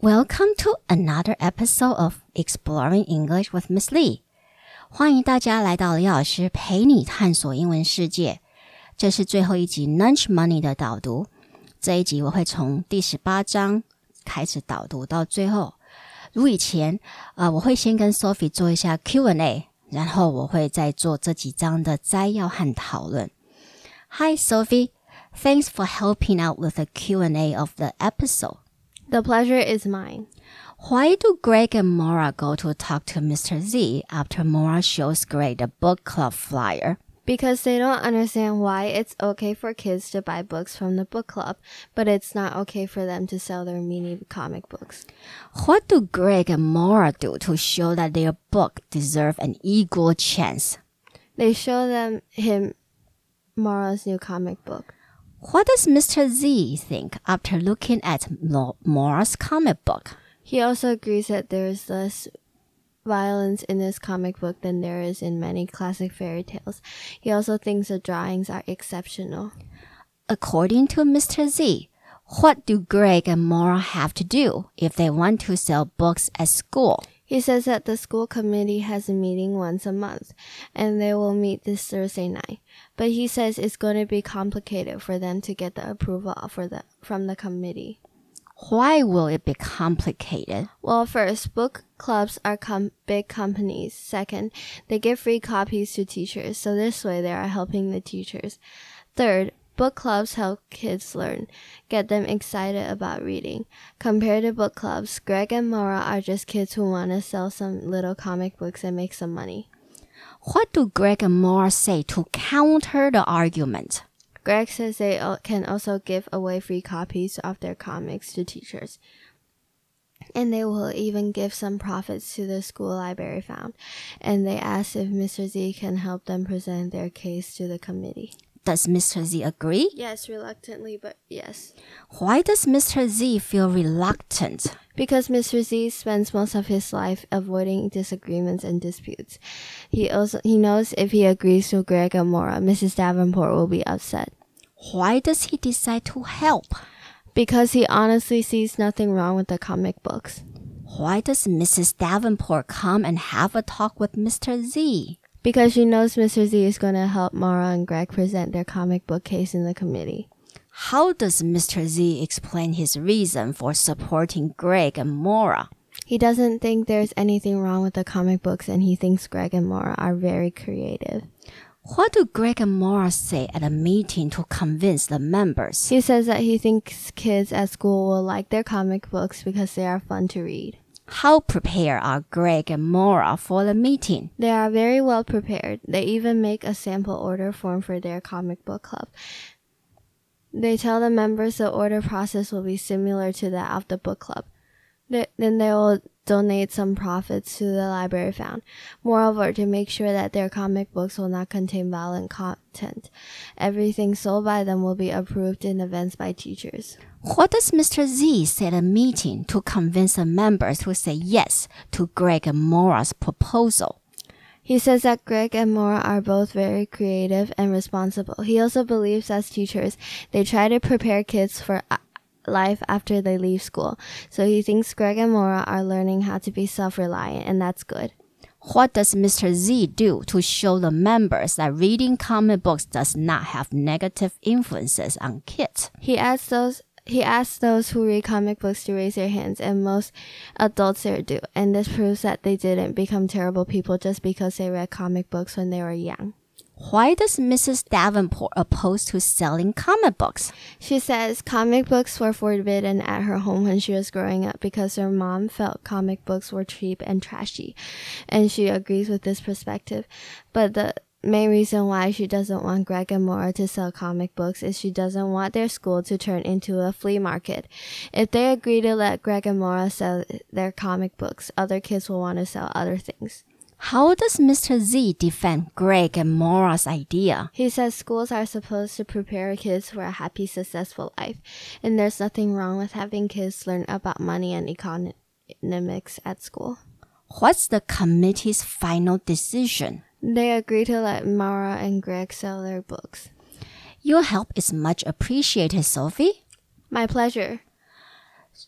Welcome to another episode of Exploring English with Miss Lee。欢迎大家来到李老师陪你探索英文世界。这是最后一集 Lunch Money 的导读。这一集我会从第十八章开始导读到最后。如以前，呃，我会先跟 Sophie 做一下 Q&A，然后我会再做这几章的摘要和讨论。Hi Sophie, thanks for helping out with the Q&A of the episode. The pleasure is mine. Why do Greg and Maura go to talk to Mr. Z after Maura shows Greg the book club flyer? Because they don't understand why it's okay for kids to buy books from the book club, but it's not okay for them to sell their mini comic books. What do Greg and Maura do to show that their book deserve an equal chance? They show them him Maura's new comic book. What does Mr. Z think after looking at Maura's comic book? He also agrees that there is less violence in this comic book than there is in many classic fairy tales. He also thinks the drawings are exceptional. According to Mr. Z, what do Greg and Maura have to do if they want to sell books at school? He says that the school committee has a meeting once a month and they will meet this Thursday night. But he says it's going to be complicated for them to get the approval for the, from the committee. Why will it be complicated? Well, first, book clubs are com big companies. Second, they give free copies to teachers, so this way they are helping the teachers. Third, Book clubs help kids learn, get them excited about reading. Compared to book clubs, Greg and Maura are just kids who want to sell some little comic books and make some money. What do Greg and Maura say to counter the argument? Greg says they can also give away free copies of their comics to teachers. And they will even give some profits to the school library fund. And they ask if Mr. Z can help them present their case to the committee. Does Mr. Z agree? Yes, reluctantly, but yes. Why does Mr. Z feel reluctant? Because Mr. Z spends most of his life avoiding disagreements and disputes. He also he knows if he agrees to Greg and Maura, Mrs. Davenport will be upset. Why does he decide to help? Because he honestly sees nothing wrong with the comic books. Why does Mrs. Davenport come and have a talk with Mr. Z? Because she knows Mr. Z is going to help Maura and Greg present their comic book case in the committee. How does Mr. Z explain his reason for supporting Greg and Maura? He doesn't think there's anything wrong with the comic books and he thinks Greg and Maura are very creative. What do Greg and Maura say at a meeting to convince the members? He says that he thinks kids at school will like their comic books because they are fun to read. How prepared are Greg and Maura for the meeting? They are very well prepared. They even make a sample order form for their comic book club. They tell the members the order process will be similar to that of the book club. Then they will donate some profits to the library fund. Moreover, to make sure that their comic books will not contain violent content, everything sold by them will be approved in advance by teachers. What does Mr. Z say at a meeting to convince the members to say yes to Greg and Maura's proposal? He says that Greg and Maura are both very creative and responsible. He also believes as teachers, they try to prepare kids for life after they leave school. So he thinks Greg and Maura are learning how to be self reliant, and that's good. What does Mr. Z do to show the members that reading comic books does not have negative influences on kids? He asks those he asks those who read comic books to raise their hands, and most adults there do. And this proves that they didn't become terrible people just because they read comic books when they were young. Why does Mrs. Davenport oppose to selling comic books? She says comic books were forbidden at her home when she was growing up because her mom felt comic books were cheap and trashy. And she agrees with this perspective. But the main reason why she doesn't want Greg and Maura to sell comic books is she doesn't want their school to turn into a flea market. If they agree to let Greg and Maura sell their comic books, other kids will want to sell other things. How does Mr. Z defend Greg and Maura's idea? He says schools are supposed to prepare kids for a happy, successful life, and there's nothing wrong with having kids learn about money and economics at school. What's the committee's final decision? They agree to let Maura and Greg sell their books. Your help is much appreciated, Sophie. My pleasure.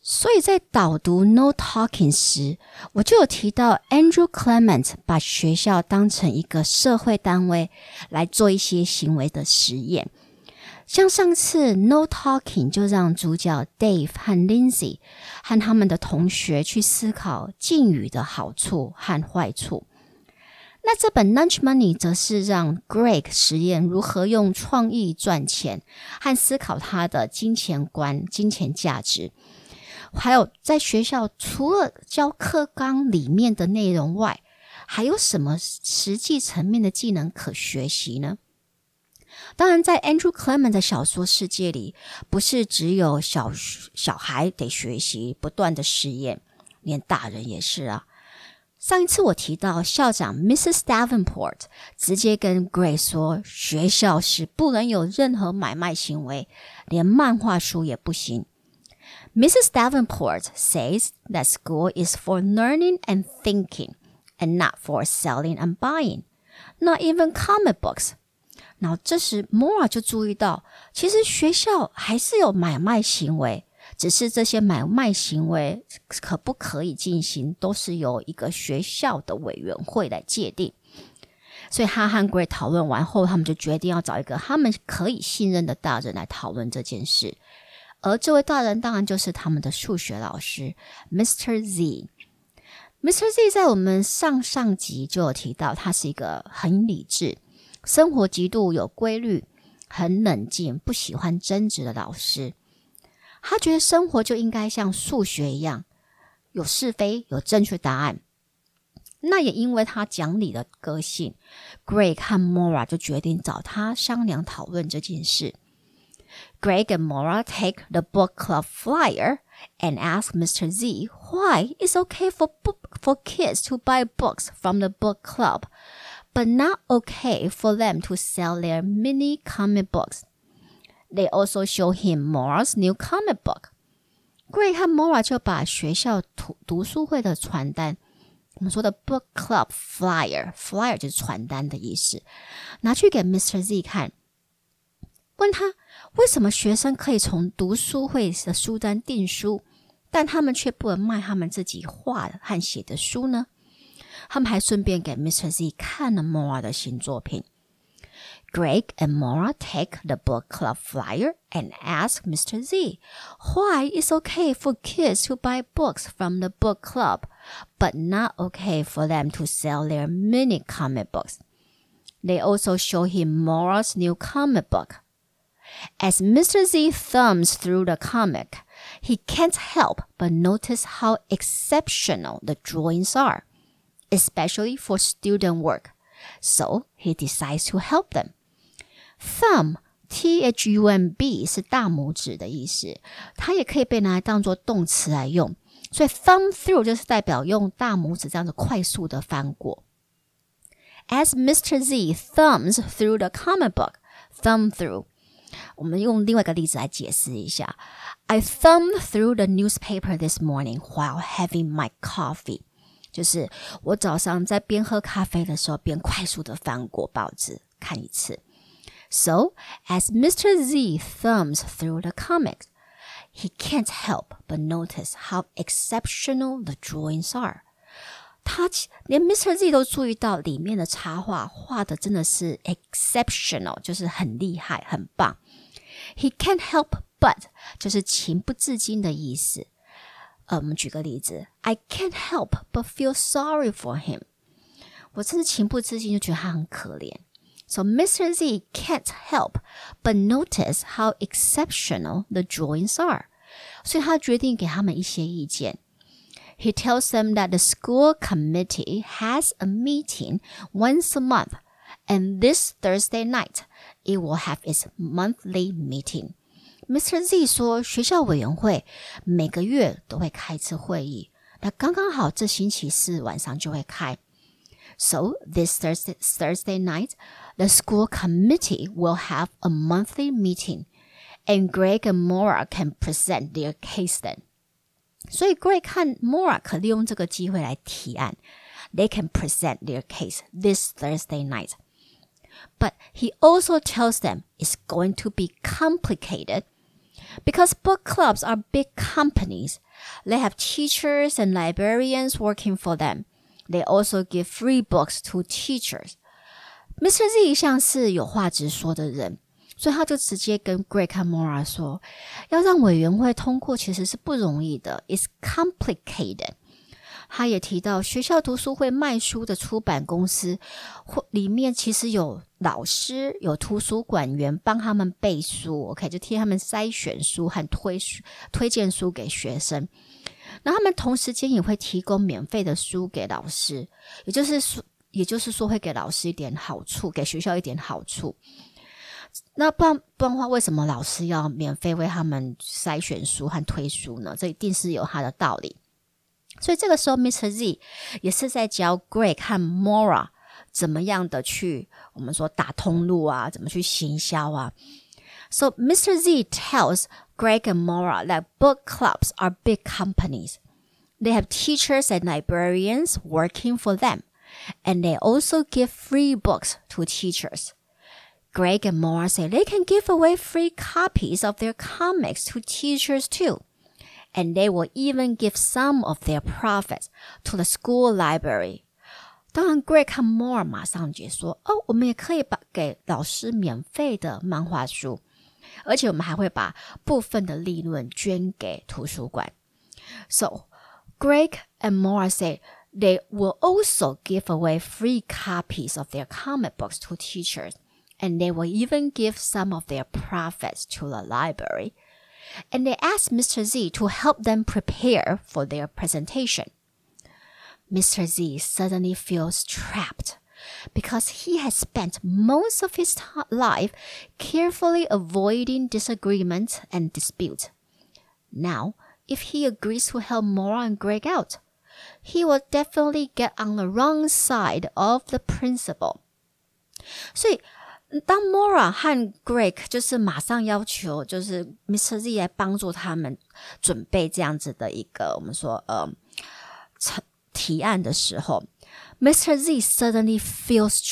所以在导读 No Talking 时，我就有提到 Andrew Clement 把学校当成一个社会单位来做一些行为的实验。像上次 No Talking 就让主角 Dave 和 Lindsay 和他们的同学去思考敬语的好处和坏处。那这本 Lunch Money 则是让 Greg 实验如何用创意赚钱和思考他的金钱观、金钱价值。还有在学校除了教课纲里面的内容外，还有什么实际层面的技能可学习呢？当然，在 Andrew Clement 的小说世界里，不是只有小小孩得学习不断的实验，连大人也是啊。上一次我提到校长 Mrs. Davenport 直接跟 Gray 说，学校是不能有任何买卖行为，连漫画书也不行。Mrs. Davenport says that school is for learning and thinking and not for selling and buying, not even comic books. 然后这时 Maura 就注意到，其实学校还是有买卖行为，只是这些买卖行为可不可以进行，都是由一个学校的委员会来界定。所以他和而这位大人当然就是他们的数学老师 Mr. Z。Mr. Z 在我们上上集就有提到，他是一个很理智、生活极度有规律、很冷静、不喜欢争执的老师。他觉得生活就应该像数学一样，有是非，有正确答案。那也因为他讲理的个性，Greg 和 Mora 就决定找他商量讨论这件事。Greg and Maura take the book club flyer and ask Mr. Z why it's okay for book, for kids to buy books from the book club, but not okay for them to sell their mini comic books. They also show him Maura's new comic book. Greg and Maura book club flyer 就是传单的意思，拿去给 Mr. Z 看，问他。为什么学生可以从读书会的书单订书，但他们却不能卖他们自己画的和写的书呢？他们还顺便给 Mr. Z 看了 Maura 的新作品。Greg and Maura take the book club flyer and ask Mr. Z why it's okay for kids to buy books from the book club, but not okay for them to sell their mini comic books. They also show him Maura's new comic book, As Mr. Z thumbs through the comic, he can't help but notice how exceptional the drawings are, especially for student work. So he decides to help them. Thumb, T H U M B 是大拇指的意思，它也可以被拿来当做动词来用。所以 thumb through 就是代表用大拇指这样子快速的翻过。As Mr. Z thumbs through the comic book, thumb through， 我们用另外一个例子来解释一下。I thumbed through the newspaper this morning while having my coffee。就是我早上在边喝咖啡的时候，边快速的翻过报纸看一次。So, as Mr. Z thumbs through the comics, he can't help but notice how exceptional the drawings are. 他连 Mr. Z 都注意到里面的插画画的真的是 exceptional，就是很厉害、很棒。 He can't help but 就是情不自禁的意思。呃，我们举个例子，I can't help but feel sorry for him。我真是情不自禁就觉得他很可怜。so Mr. Z can't help but notice how exceptional the drawings are. 所以他决定给他们一些意见。He tells them that the school committee has a meeting once a month, and this Thursday night it will have its monthly meeting. Mr. Z 说，学校委员会每个月都会开一次会议，那刚刚好这星期四晚上就会开。So this Thursday, Thursday night, the school committee will have a monthly meeting, and Greg and Maura can present their case then. 所以 Greg 和 Maura 可利用这个机会来提案。They can present their case this Thursday night but he also tells them it's going to be complicated. Because book clubs are big companies, they have teachers and librarians working for them. They also give free books to teachers. Mr. Z 像是有话直说的人，所以他就直接跟 Greg 和 Maura 说，要让委员会通过其实是不容易的，is complicated。他也提到，学校读书会卖书的出版公司，或里面其实有老师、有图书馆员帮他们背书，OK，就替他们筛选书和推推荐书给学生。那他们同时间也会提供免费的书给老师，也就是说，也就是说会给老师一点好处，给学校一点好处。那不然不然的话，为什么老师要免费为他们筛选书和推书呢？这一定是有他的道理。所以这个时候，Mr. Z 也是在教 Greg 和 Maura 怎么样的去我们说打通路啊，怎么去行销啊。So Mr. Z tells Greg and Maura that book clubs are big companies. They have teachers and librarians working for them, and they also give free books to teachers. Greg and Maura say they can give away free copies of their comics to teachers too and they will even give some of their profits to the school library。当然，Greg 和 Maura 马上解说：“哦，我们也可以把给老师免费的漫画书，而且我们还会把部分的利润捐给图书馆。” So Greg and Maura say they will also give away free copies of their comic books to teachers, and they will even give some of their profits to the library and they asked Mr. Z to help them prepare for their presentation. Mr. Z suddenly feels trapped because he has spent most of his life carefully avoiding disagreement and dispute. Now, if he agrees to help Maura and Greg out, he will definitely get on the wrong side of the principal. 所以当 Maura 和 Greg 就是马上要求，就是 Mr. Z 来帮助他们准备这样子的一个我们说呃提案的时候，Mr. Z suddenly feels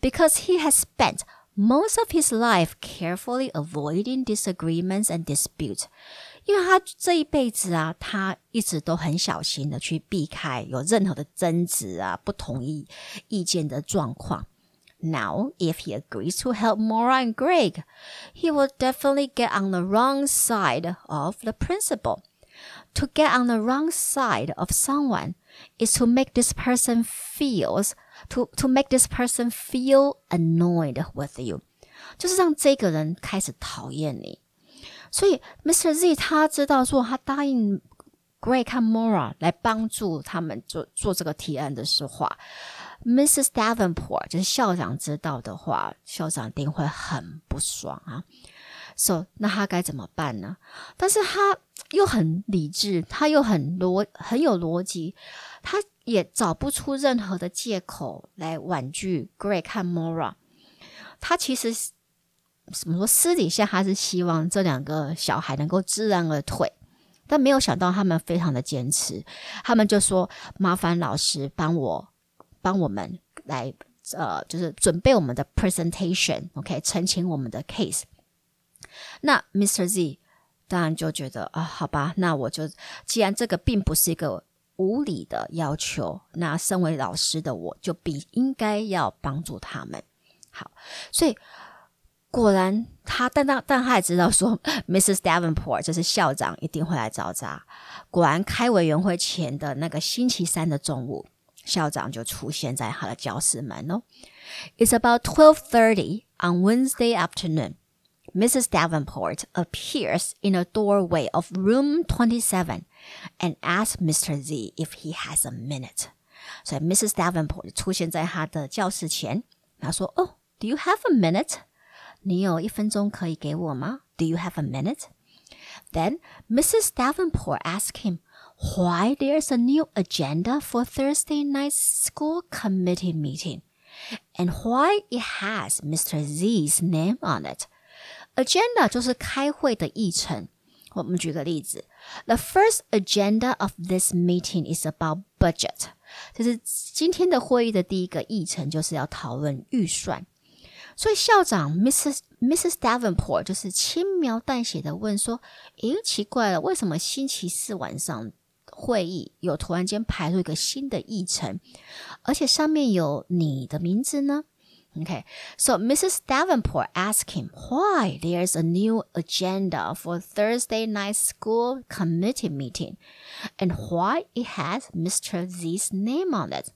because he has spent most of his life carefully avoiding disagreements and disputes。因为他这一辈子啊，他一直都很小心的去避开有任何的争执啊、不同意意见的状况。Now, if he agrees to help Maura and Greg, he will definitely get on the wrong side of the principal. To get on the wrong side of someone is to make this person feels to to make this person feel annoyed with you. 所以，Mr. Z 他知道说，他答应 Greg 和 Mora 来帮助他们做做这个提案的时候，Mrs. Davenport 就是校长知道的话，校长一定会很不爽啊。So，那他该怎么办呢？但是他又很理智，他又很逻很有逻辑，他也找不出任何的借口来婉拒 Greg 和 Mora。他其实。怎么说？私底下他是希望这两个小孩能够知难而退，但没有想到他们非常的坚持。他们就说：“麻烦老师帮我帮我们来呃，就是准备我们的 presentation，OK，澄清我们的 case。”那 Mr. Z 当然就觉得啊，好吧，那我就既然这个并不是一个无理的要求，那身为老师的我就必应该要帮助他们。好，所以。果然，他但但但他也知道说，Mrs. Davenport 就是校长一定会来找他。果然，开委员会前的那个星期三的中午，校长就出现在他的教室门哦。It's about twelve thirty on Wednesday afternoon. Mrs. Davenport appears in a doorway of room twenty-seven and asks Mr. Z if he has a minute. 所以 Mrs. Davenport 出现在他的教室前，他说：“Oh, do you have a minute?” 你有一分钟可以给我吗？Do you have a minute? Then Mrs. Davenport asked him why there's a new agenda for Thursday night's school committee meeting and why it has Mr. Z's name on it. Agenda 就是开会的议程。我们举个例子，The first agenda of this meeting is about budget，就是今天的会议的第一个议程就是要讨论预算。 所以校长 Mrs. Mrs. Davenport 就是轻描淡写的问说：“诶，奇怪了，为什么星期四晚上会议有突然间排入一个新的议程，而且上面有你的名字呢？” Okay, so Mrs. Davenport asked him why there's a new agenda for Thursday night school committee meeting and why it has Mr. Z's name on it.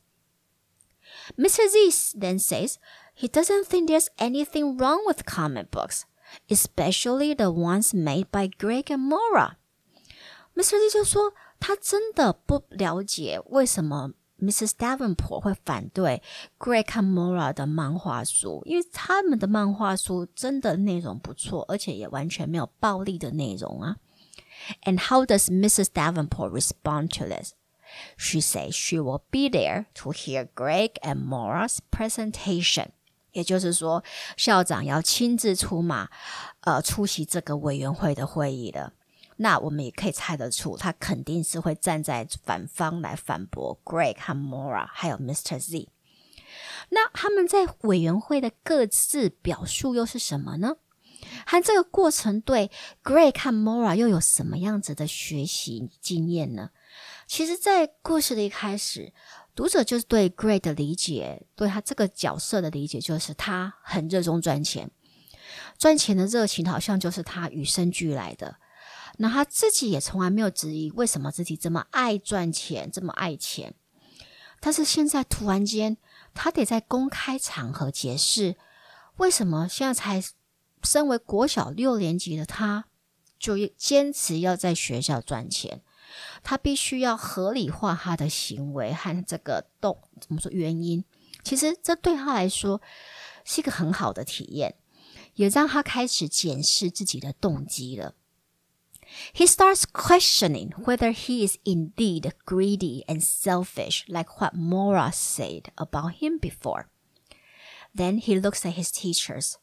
Mr. Z then says he doesn't think there's anything wrong with comic books, especially the ones made by Greg and Maura. Mr. Lee 就说，他真的不了解为什么 Mrs. Davenport 会反对 Greg and Maura 的漫画书，因为他们的漫画书真的内容不错，而且也完全没有暴力的内容啊。And how does Mrs. Davenport respond to this? She says she will be there to hear Greg and Maura's presentation. 也就是说，校长要亲自出马，呃，出席这个委员会的会议的。那我们也可以猜得出，他肯定是会站在反方来反驳 Greg 和 Mora，还有 Mr. Z。那他们在委员会的各自表述又是什么呢？和这个过程对 Greg 和 Mora 又有什么样子的学习经验呢？其实，在故事的一开始，读者就是对 Greg 的理解，对他这个角色的理解，就是他很热衷赚钱，赚钱的热情好像就是他与生俱来的。那他自己也从来没有质疑为什么自己这么爱赚钱，这么爱钱。但是现在突然间，他得在公开场合解释，为什么现在才身为国小六年级的他，就坚持要在学校赚钱。他必须要合理化他的行为和这个动怎么说原因。其实这对他来说是一个很好的体验，也让他开始检视自己的动机了。He starts questioning whether he is indeed greedy and selfish, like what Maura said about him before. Then he looks at his teachers.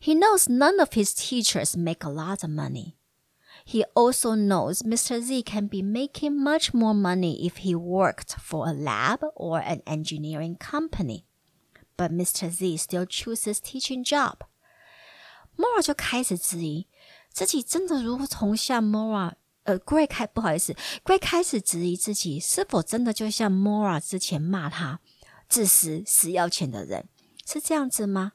He knows none of his teachers make a lot of money. He also knows Mr. Z can be making much more money if he worked for a lab or an engineering company. But Mr. Z still chooses teaching job. Maura 就开始质疑自己真的如同像 Maura 开不好意思，Gray 开始质疑自己是否真的就像 Maura 之前骂他自私、死要钱的人是这样子吗？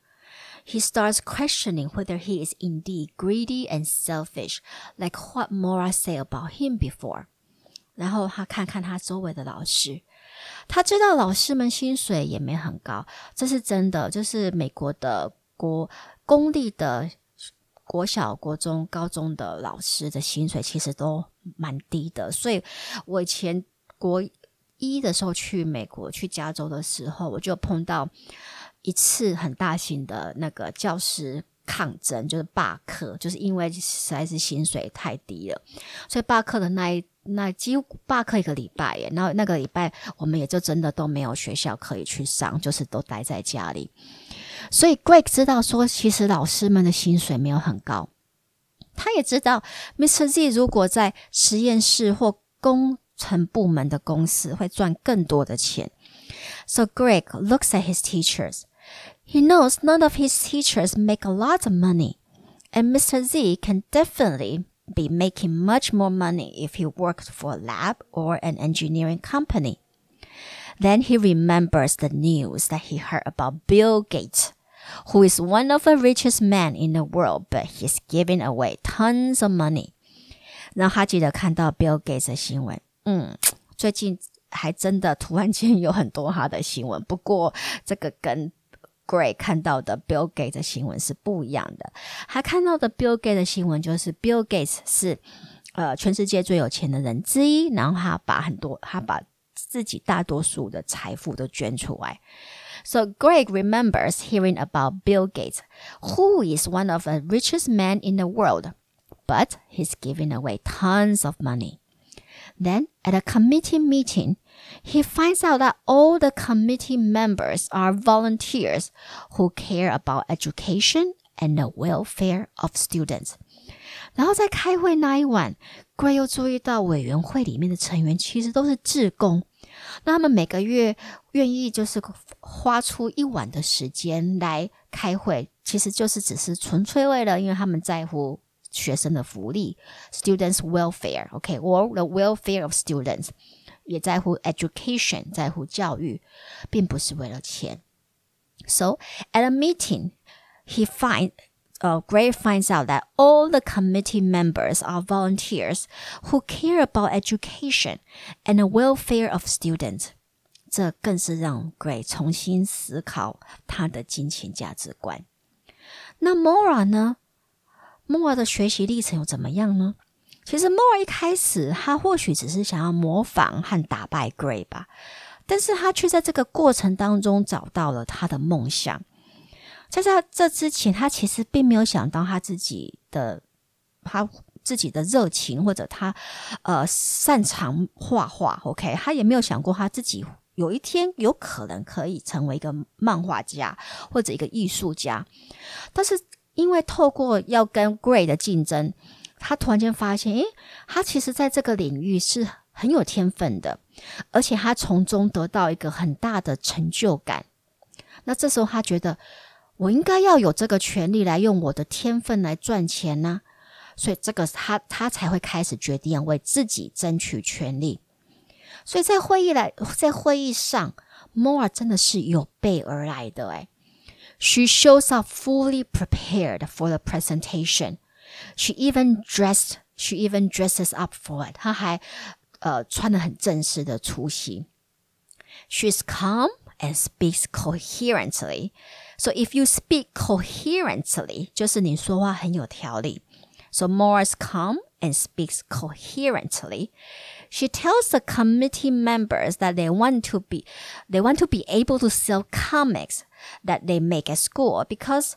he starts questioning whether he is indeed greedy and selfish, like what Maura said about him before. 然后他看看他周围的老师，他知道老师们薪水也没很高，这是真的。就是美国的国公立的国小、国中、高中的老师的薪水其实都蛮低的。所以我以前国一的时候去美国去加州的时候，我就碰到。一次很大型的那个教师抗争，就是罢课，就是因为实在是薪水太低了，所以罢课的那一那几乎罢课一个礼拜耶，然后那个礼拜我们也就真的都没有学校可以去上，就是都待在家里。所以 Greg 知道说，其实老师们的薪水没有很高。他也知道 Mr. Z 如果在实验室或工程部门的公司会赚更多的钱。So Greg looks at his teachers. He knows none of his teachers make a lot of money, and Mr. Z can definitely be making much more money if he worked for a lab or an engineering company. Then he remembers the news that he heard about Bill Gates, who is one of the richest men in the world, but he's giving away tons of money. 然后他记得看到 Bill Gates 的新闻，嗯，最近还真的突然间有很多他的新闻。不过这个跟 Gray 看到的 Bill Gates 的新闻是不一样的。他看到的 Bill Gates 的新闻就是 Bill Gates 是呃全世界最有钱的人之一，然后他把很多他把自己大多数的财富都捐出来。So Greg remembers hearing about Bill Gates, who is one of the richest men in the world, but he's giving away tons of money. Then at a committee meeting, he finds out that all the committee members are volunteers who care about education and the welfare of students. 然后在开会那一晚，Gray 又注意到委员会里面的成员其实都是志工。那他们每个月愿意就是花出一晚的时间来开会， 其实就是只是纯粹为了，因为他们在乎学生的福利，students welfare，OK，or the welfare of students， 也在乎 education，在乎教育，并不是为了钱。So at a meeting, he find uh, Gray finds out that all the committee members are volunteers who care about education and the welfare of students. 这更是让 Gray 重新思考他的金钱价值观。那 Maura 呢？Maura 的学习历程又怎么样呢？其实 Mora 一开始他或许只是想要模仿和打败 Gray 吧，但是他却在这个过程当中找到了他的梦想。在他这之前，他其实并没有想到他自己的他自己的热情，或者他呃擅长画画。OK，他也没有想过他自己有一天有可能可以成为一个漫画家或者一个艺术家。但是因为透过要跟 Gray 的竞争，他突然间发现，诶，他其实在这个领域是很有天分的，而且他从中得到一个很大的成就感。那这时候他觉得。我应该要有这个权利来用我的天分来赚钱呢，所以这个他他才会开始决定为自己争取权利。所以在会议来在会议上，Moore 真的是有备而来的诶 She shows up fully prepared for the presentation. She even dressed, she even dresses up for it。她还呃穿的很正式的出席。She's calm and speaks coherently. So if you speak coherently，就是你说话很有条理。So Maura's calm and speaks coherently. She tells the committee members that they want to be they want to be able to sell comics that they make at school because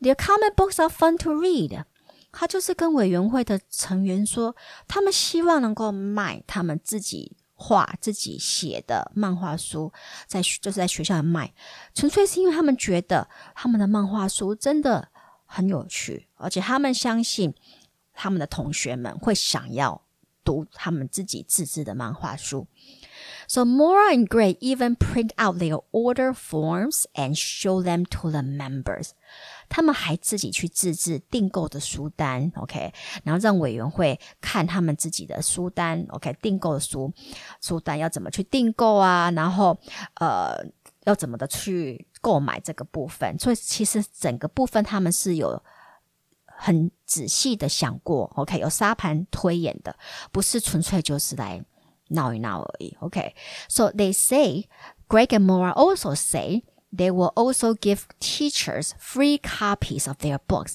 their comic books are fun to read. 他就是跟委员会的成员说，他们希望能够卖他们自己画自己写的漫画书，在就是在学校卖，纯粹是因为他们觉得他们的漫画书真的很有趣，而且他们相信他们的同学们会想要读他们自己自制的漫画书。So Mora and Gray even print out their order forms and show them to the members. 他们还自己去自制订购的书单，OK，然后让委员会看他们自己的书单，OK，订购的书书单要怎么去订购啊？然后呃，要怎么的去购买这个部分？所以其实整个部分他们是有很仔细的想过，OK，有沙盘推演的，不是纯粹就是来闹一闹而已，OK？So they say Greg and Maura also say they will also give teachers free copies of their books.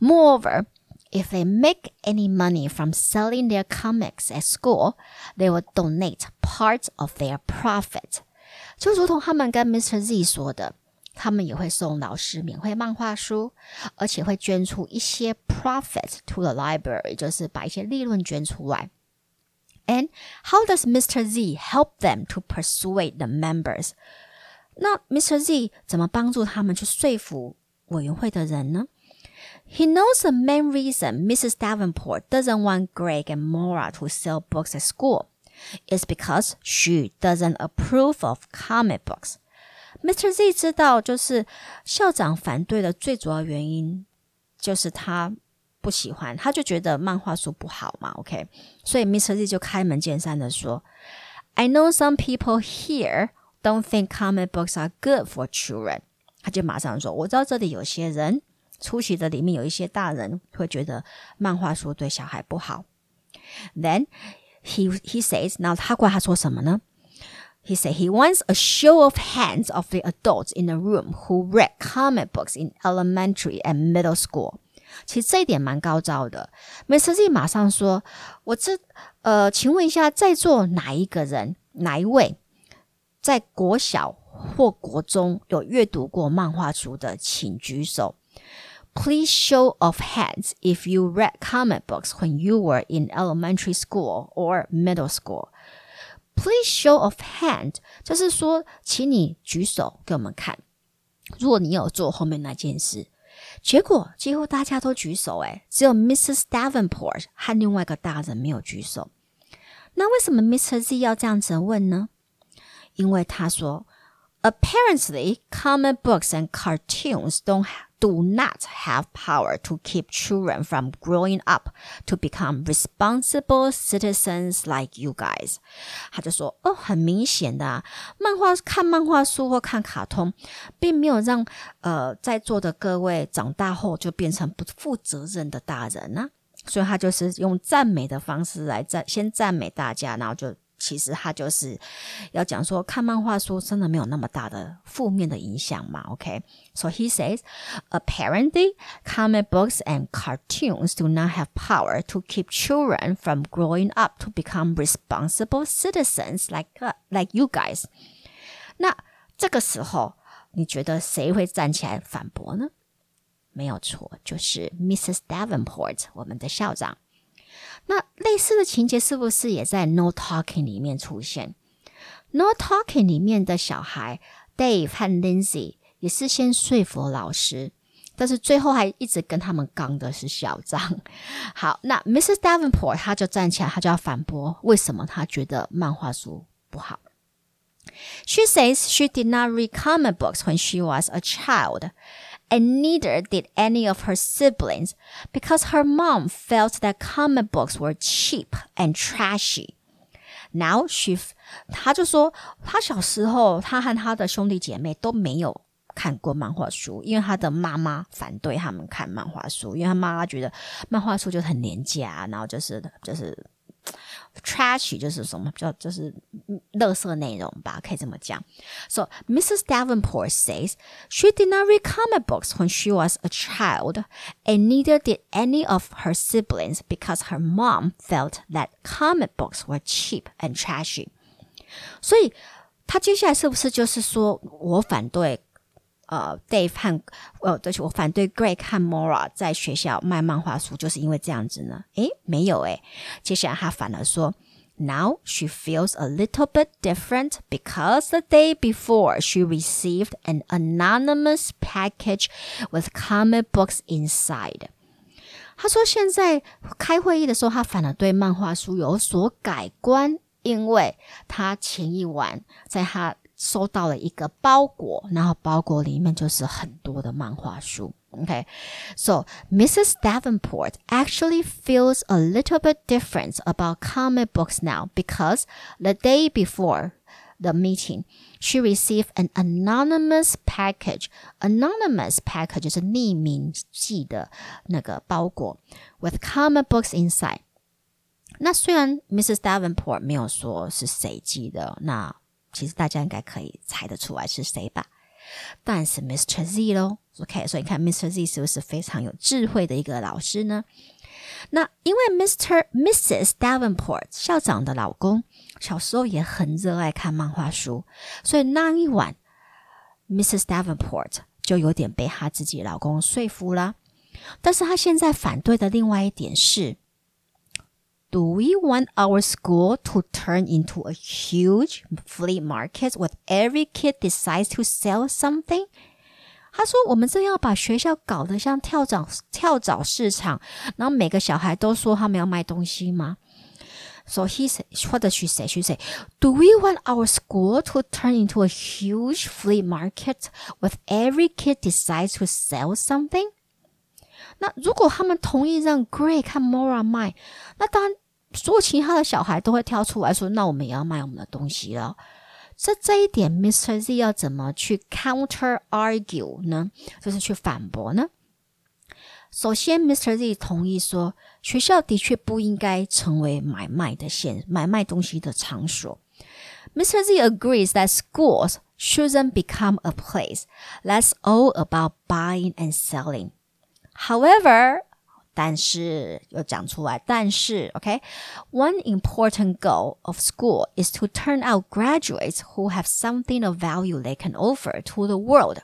Moreover, if they make any money from selling their comics at school, they will donate part of their profit. 就如同他们跟 Mr. Z 说的。他们也会送老师免费漫画书，而且会捐出一些 profit to the library，就是把一些利润捐出来。And how does Mr. Z help them to persuade the members？那 Mr. Z 怎么帮助他们去说服委员会的人呢？He knows the main reason Mrs. Davenport doesn't want Greg and Maura to sell books at school is because she doesn't approve of comic books. Mr. Z 知道，就是校长反对的最主要原因就是他不喜欢，他就觉得漫画书不好嘛。OK，所以 Mr. Z 就开门见山的说：“I know some people here don't think comic books are good for children。他就马上说：“我知道这里有些人出席的里面有一些大人会觉得漫画书对小孩不好。” Then he he says，然后他怪他说什么呢 ？He said he wants a show of hands of the adults in the room who read comic books in elementary and middle school。其实这一点蛮高招的。Mr. Z 马上说：“我这呃，请问一下，在座哪一个人，哪一位在国小或国中有阅读过漫画书的，请举手。Please show of hands if you read comic books when you were in elementary school or middle school. Please show of hand，就是说，请你举手给我们看。如果你有做后面那件事，结果几乎大家都举手，哎，只有 Mrs. Davenport 和另外一个大人没有举手。那为什么 Mr. Z 要这样子问呢？因为他说 ，apparently comic books and cartoons don't do not have power to keep children from growing up to become responsible citizens like you guys。他就说，哦，很明显的、啊，漫画看漫画书或看卡通，并没有让呃在座的各位长大后就变成不负责任的大人呢、啊。所以他就是用赞美的方式来赞，先赞美大家，然后就 其实他就是要讲说，看漫画书真的没有那么大的负面的影响嘛？OK，so、okay? he says apparently comic books and cartoons do not have power to keep children from growing up to become responsible citizens like、uh, like you guys。那这个时候，你觉得谁会站起来反驳呢？没有错，就是 Mrs. Davenport，我们的校长。 那类似的情节是不是也在 No Talking 里面出现？No Talking 里面的小孩 Dave 和 Lindsay 也是先说服老师，但是最后还一直跟他们刚的是校长。好，那 Mrs. Davenport 他就站起来，他就要反驳为什么他觉得漫画书不好。She says she did not read comic books when she was a child and neither did any of her siblings because her mom felt that comic books were cheap and trashy. Now she，她就说，她小时候，她和她的兄弟姐妹都没有看过漫画书，因为她的妈妈反对他们看漫画书，因为她妈妈觉得漫画书就很廉价，然后就是就是。 Trashy 就是什么叫就是垃圾内容吧，可以这么讲。So Mrs. Davenport says she did not read comic books when she was a child, and neither did any of her siblings because her mom felt that comic books were cheap and trashy. 所以，他接下来是不是就是说我反对 呃，Dave 和呃，对我反对 Greg 和 Mora 在学校卖漫画书，就是因为这样子呢？诶，没有诶。接下来他反而说，Now she feels a little bit different because the day before she received an anonymous package with comic books inside。他说现在开会议的时候，他反而对漫画书有所改观，因为他前一晚在他收到了一个包裹，然后包裹里面就是很多的漫画书。Okay, so Mrs. Davenport actually feels a little bit different about comic books now because the day before the meeting, she received an anonymous package. Anonymous package 就是匿名寄的那个包裹，with comic books inside. 那虽然 Mrs. Davenport 没有说是谁寄的，那 其实大家应该可以猜得出来是谁吧？但是 Mr. Z 咯，OK，所以你看 Mr. Z 是不是非常有智慧的一个老师呢？那因为 Mr. Mrs. Davenport 校长的老公小时候也很热爱看漫画书，所以那一晚 Mrs. Davenport 就有点被她自己老公说服了。但是她现在反对的另外一点是。Do we want our school to turn into a huge flea market where every kid decides to sell something? 他说：“我们真要把学校搞得像跳蚤跳蚤市场，然后每个小孩都说他们要卖东西吗？” So he said, what does she say? She said, Do we want our school to turn into a huge flea market with every kid decides to sell something? 那如果他们同意让 Greg 和 Maura 卖，那当然所有其他的小孩都会跳出来说：“那我们也要卖我们的东西了。”这这一点，Mr. Z 要怎么去 counter argue 呢？就是去反驳呢？首先，Mr. Z 同意说，学校的确不应该成为买卖的现买卖东西的场所。Mr. Z agrees that schools shouldn't become a place that's all about buying and selling. However, 但是又讲出来，但是，OK，one、okay? important goal of school is to turn out graduates who have something of value they can offer to the world,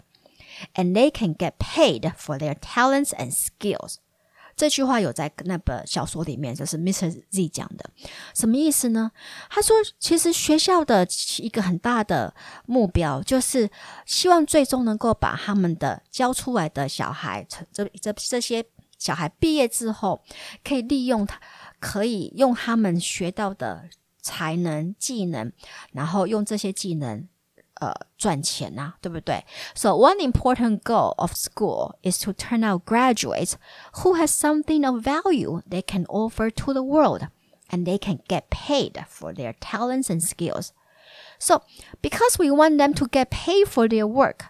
and they can get paid for their talents and skills. 这句话有在那本小说里面，就是 Mr. Z 讲的，什么意思呢？他说，其实学校的一个很大的目标，就是希望最终能够把他们的教出来的小孩，这这这些。 小孩毕业之后，可以利用他，可以用他们学到的才能、技能，然后用这些技能， 呃赚钱呐、对不对？So one important goal of school is to turn out graduates who has something of value they can offer to the world, and they can get paid for their talents and skills. So because we want them to get paid for their work.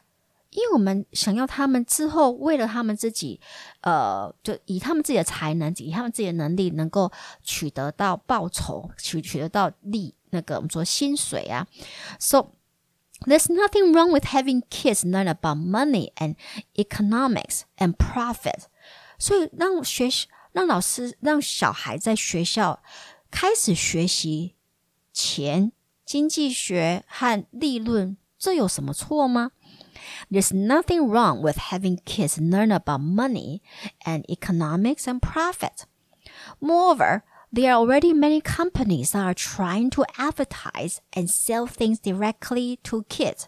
因为我们想要他们之后为了他们自己，呃，就以他们自己的才能，以他们自己的能力，能够取得到报酬，取取得到利，那个我们说薪水啊。So there's nothing wrong with having kids learn about money and economics and profit. 所以让学习让老师让小孩在学校开始学习钱、经济学和利润，这有什么错吗 ？there's nothing wrong with having kids learn about money and economics and profit. Moreover, there are already many companies that are trying to advertise and sell things directly to kids,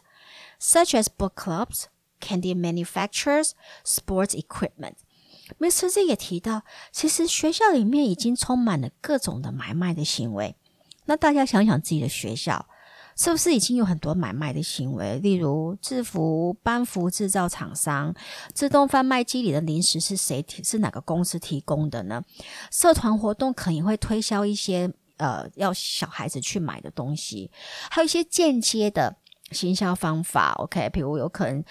such as book clubs, candy manufacturers, sports equipment. Mr. Z 也提到，其实学校里面已经充满了各种的买卖的行为。那大家想想自己的学校， 是不是已经有很多买卖的行为？例如制服、班服制造厂商、自动贩卖机里的零食是谁提？是哪个公司提供的呢？社团活动可能会推销一些呃要小孩子去买的东西，还有一些间接的行销方法。OK，比如有可能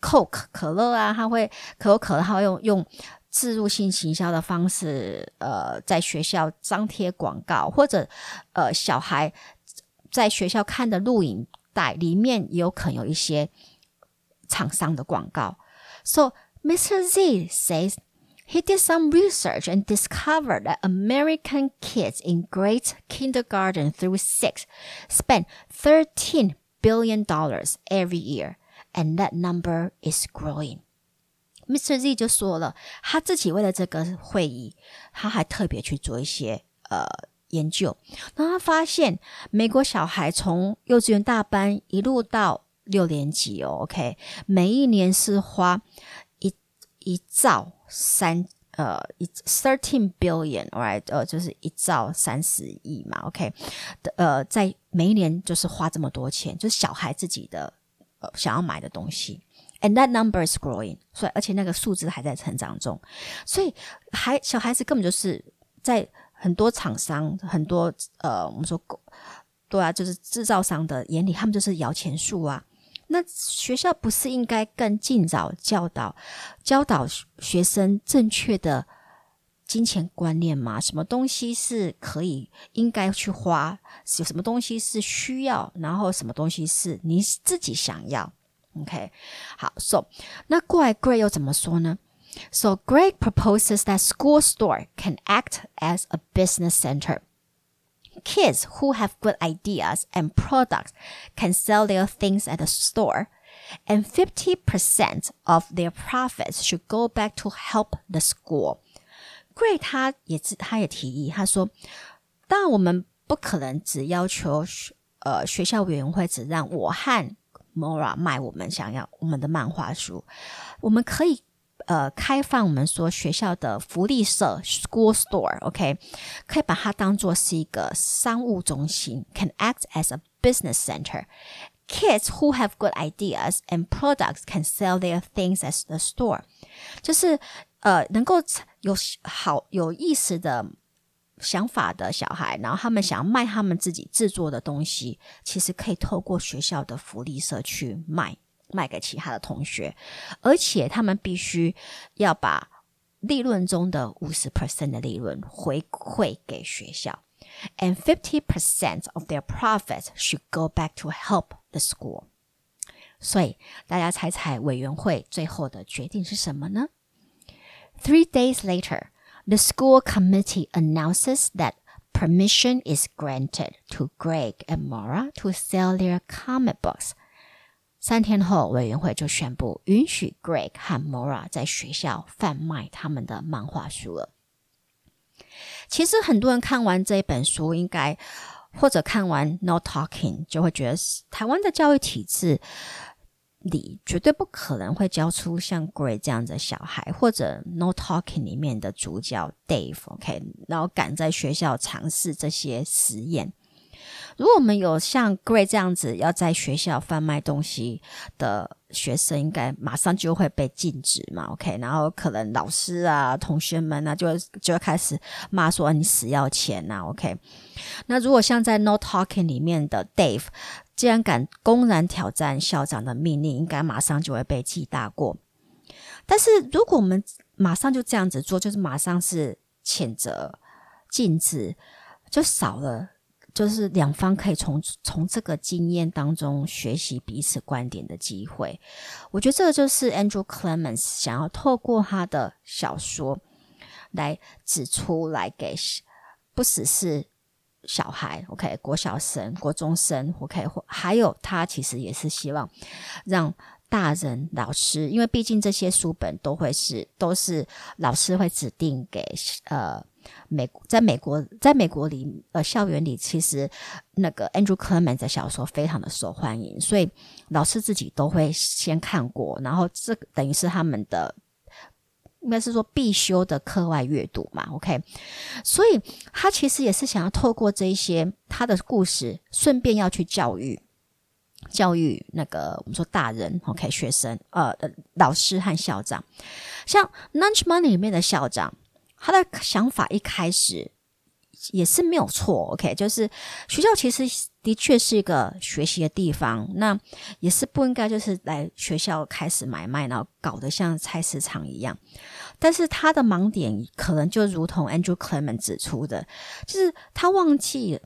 Coke 可乐啊，它会可口可乐，他会用用自入性行销的方式，呃，在学校张贴广告，或者呃小孩。在学校看的录影带里面也有可能有一些厂商的广告。So Mr. Z says he did some research and discovered that American kids in grades kindergarten through six spend $13 billion every year, and that number is growing. Mr. Z 就说了，他自己为了这个会议，他还特别去做一些呃 研究，然后他发现美国小孩从幼稚园大班一路到六年级哦，OK，每一年是花一一兆三呃一 thirteen billion，right，呃就是一兆三十亿嘛，OK，呃在每一年就是花这么多钱，就是小孩自己的呃想要买的东西，and that number is growing，所以而且那个数字还在成长中，所以孩小孩子根本就是在。很多厂商，很多呃，我们说，对啊，就是制造商的眼里，他们就是摇钱树啊。那学校不是应该更尽早教导、教导学生正确的金钱观念吗？什么东西是可以应该去花？有什么东西是需要？然后什么东西是你自己想要？OK，好，So 那过来 Gray 又怎么说呢 So Greg proposes that school store can act as a business center. Kids who have good ideas and products can sell their things at the store and 50% of their profits should go back to help the school. Greg 他也他也提议，他说，当然我们不可能只要求呃学校委员会只让我和 Maura 卖我们想要我们的漫画书，我们可以呃，开放我们说学校的福利社 （school store），OK，、可以把它当做是一个商务中心，can act as a business center. Kids who have good ideas and products can sell their things at the store，就是呃能够有好有意思的想法的小孩，然后他们想要卖他们自己制作的东西，其实可以透过学校的福利社去卖。卖给其他的同学，而且他们必须要把利润中的五十 percent 的利润回馈给学校，and fifty percent of their profits should go back to help the school。所以大家猜猜委员会最后的决定是什么呢？Three days later, the school committee announces that permission is granted to Greg and Maura to sell their comic books 三天后，委员会就宣布允许 Greg 和 Mora 在学校贩卖他们的漫画书了。其实很多人看完这一本书，应该或者看完 No Talking，就会觉得台湾的教育体制里绝对不可能会教出像 Greg 这样的小孩，或者 No Talking 里面的主角 Dave，OK，然后敢在学校尝试这些实验。如果我们有像 Gray 这样子要在学校贩卖东西的学生，应该马上就会被禁止嘛，OK？然后可能老师啊、同学们啊，就就会开始骂说你死要钱呐，OK？那如果像在 No Talking 里面的 Dave，既然敢公然挑战校长的命令，应该马上就会被记大过。但是如果我们马上就这样子做，就是马上是谴责、禁止，就少了。就是两方可以从从这个经验当中学习彼此观点的机会。我觉得这个就是 Andrew Clements 想要透过他的小说来指出来给不只是小孩，OK，国小生、国中生，OK，或还有他其实也是希望让大人、老师，因为毕竟这些书本都会是都是老师会指定给呃。美在美国，在美国里，呃，校园里其实那个 Andrew Clement 的小说非常的受欢迎，所以老师自己都会先看过，然后这等于是他们的应该是说必修的课外阅读嘛，OK？所以他其实也是想要透过这一些他的故事，顺便要去教育教育那个我们说大人，OK？学生，呃，老师和校长，像 Lunch Money 里面的校长。他的想法一开始也是没有错，OK，就是学校其实的确是一个学习的地方，那也是不应该就是来学校开始买卖，然后搞得像菜市场一样。但是他的盲点可能就如同 Andrew Clement 指出的，就是他忘记了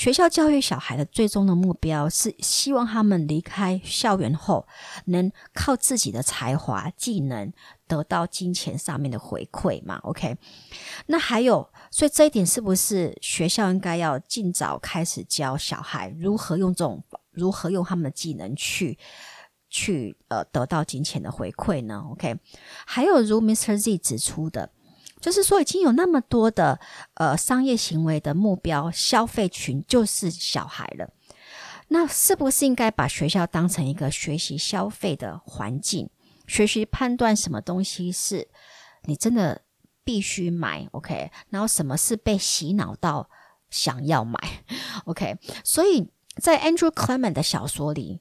学校教育小孩的最终的目标是希望他们离开校园后能靠自己的才华、技能。得到金钱上面的回馈嘛？OK，那还有，所以这一点是不是学校应该要尽早开始教小孩如何用这种如何用他们的技能去去呃得到金钱的回馈呢？OK，还有如 Mr. Z 指出的，就是说已经有那么多的呃商业行为的目标消费群就是小孩了，那是不是应该把学校当成一个学习消费的环境？学习判断什么东西是你真的必须买，OK？然后什么是被洗脑到想要买，OK？所以在 Andrew Clement 的小说里，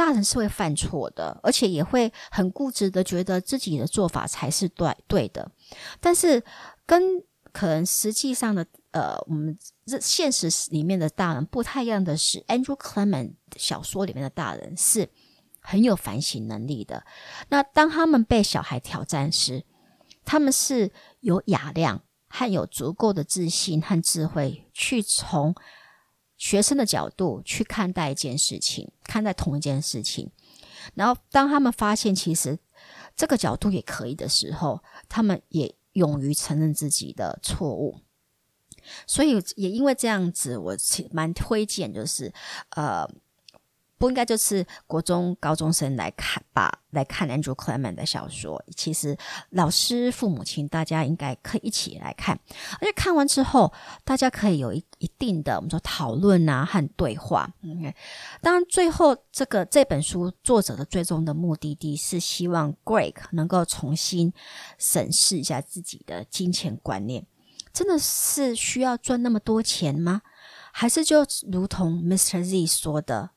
大人是会犯错的，而且也会很固执的觉得自己的做法才是对对的。但是跟可能实际上的呃，我们这现实里面的大人不太一样的是，Andrew Clement 小说里面的大人是。很有反省能力的。那当他们被小孩挑战时，他们是有雅量和有足够的自信和智慧，去从学生的角度去看待一件事情，看待同一件事情。然后，当他们发现其实这个角度也可以的时候，他们也勇于承认自己的错误。所以，也因为这样子，我蛮推荐，就是呃。不应该就是国中高中生来看吧，来看 Andrew Clement 的小说。其实老师、父母亲大家应该可以一起来看，而且看完之后，大家可以有一一定的我们说讨论啊和对话。嗯，当然最后这个这本书作者的最终的目的地是希望 Greg 能够重新审视一下自己的金钱观念，真的是需要赚那么多钱吗？还是就如同 Mr. Z 说的？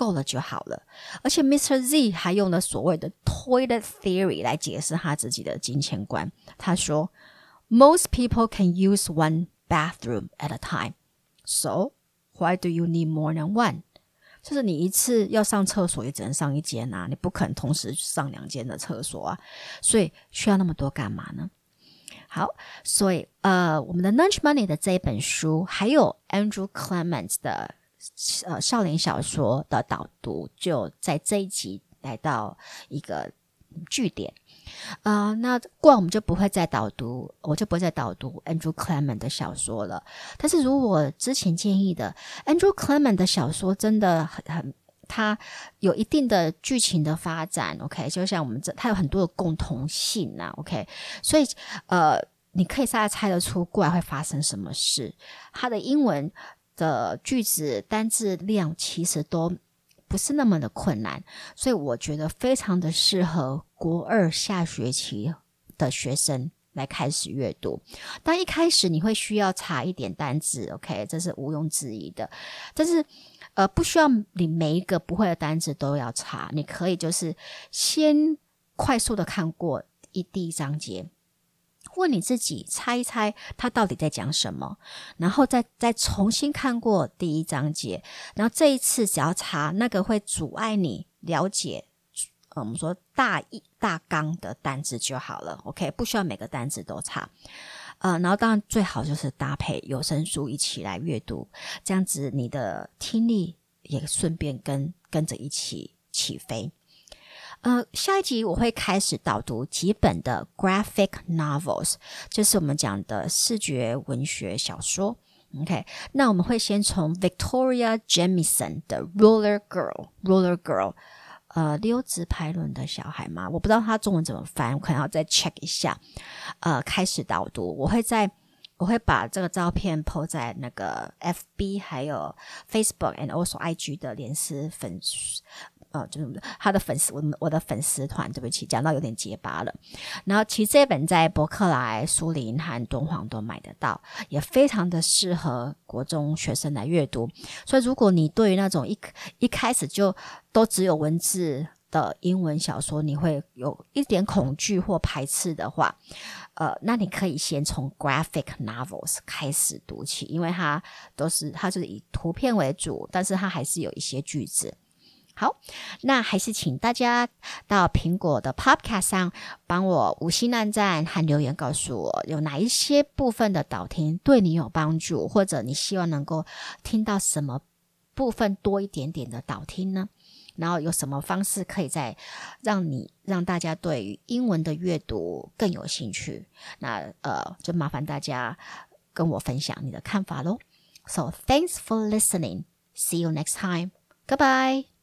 够了就好了，而且 Mr. Z 还用了所谓的 toilet theory 来解释他自己的金钱观。他说：“Most people can use one bathroom at a time, so why do you need more than one？” 就是你一次要上厕所也只能上一间啊，你不可能同时上两间的厕所啊，所以需要那么多干嘛呢？好，所以呃，我们的 Lunch Money 的这一本书，还有 Andrew Clement 的。呃，少年小说的导读就在这一集来到一个据点。啊，那过我们就不会再导读，我就不会再导读 Andrew Clement 的小说了。但是如我之前建议的，Andrew Clement 的小说真的很很，它有一定的剧情的发展。OK，就像我们这，它有很多的共同性呐。OK，所以呃，你可以大概猜得出过来会发生什么事。它的英文。的句子单字量其实都不是那么的困难，所以我觉得非常的适合国二下学期的学生来开始阅读。当一开始你会需要查一点单字，OK，这是毋庸置疑的。但是，呃，不需要你每一个不会的单词都要查，你可以就是先快速的看过一第一章节。问你自己猜一猜他到底在讲什么，然后再再重新看过第一章节，然后这一次只要查那个会阻碍你了解，呃，我们说大意大纲的单词就好了，OK，不需要每个单词都查，呃，然后当然最好就是搭配有声书一起来阅读，这样子你的听力也顺便跟跟着一起起飞。呃，下一集我会开始导读几本的 graphic novels，就是我们讲的视觉文学小说。OK，那我们会先从 Victoria Jamison 的 Roller Girl，Roller Girl，呃，溜直排轮的小孩嘛，我不知道他中文怎么翻，我可能要再 check 一下。呃，开始导读，我会在我会把这个照片 po 在那个 FB 还有 Facebook and also IG 的连丝粉。呃，就是他的粉丝，我我的粉丝团，对不起，讲到有点结巴了。然后其实这本在博客来、苏林和敦煌都买得到，也非常的适合国中学生来阅读。所以如果你对于那种一一开始就都只有文字的英文小说，你会有一点恐惧或排斥的话，呃，那你可以先从 graphic novels 开始读起，因为它都是它就是以图片为主，但是它还是有一些句子。好，那还是请大家到苹果的 Podcast 上帮我五星按赞和留言，告诉我有哪一些部分的导听对你有帮助，或者你希望能够听到什么部分多一点点的导听呢？然后有什么方式可以在让你让大家对于英文的阅读更有兴趣？那呃，就麻烦大家跟我分享你的看法喽。So thanks for listening. See you next time. Goodbye.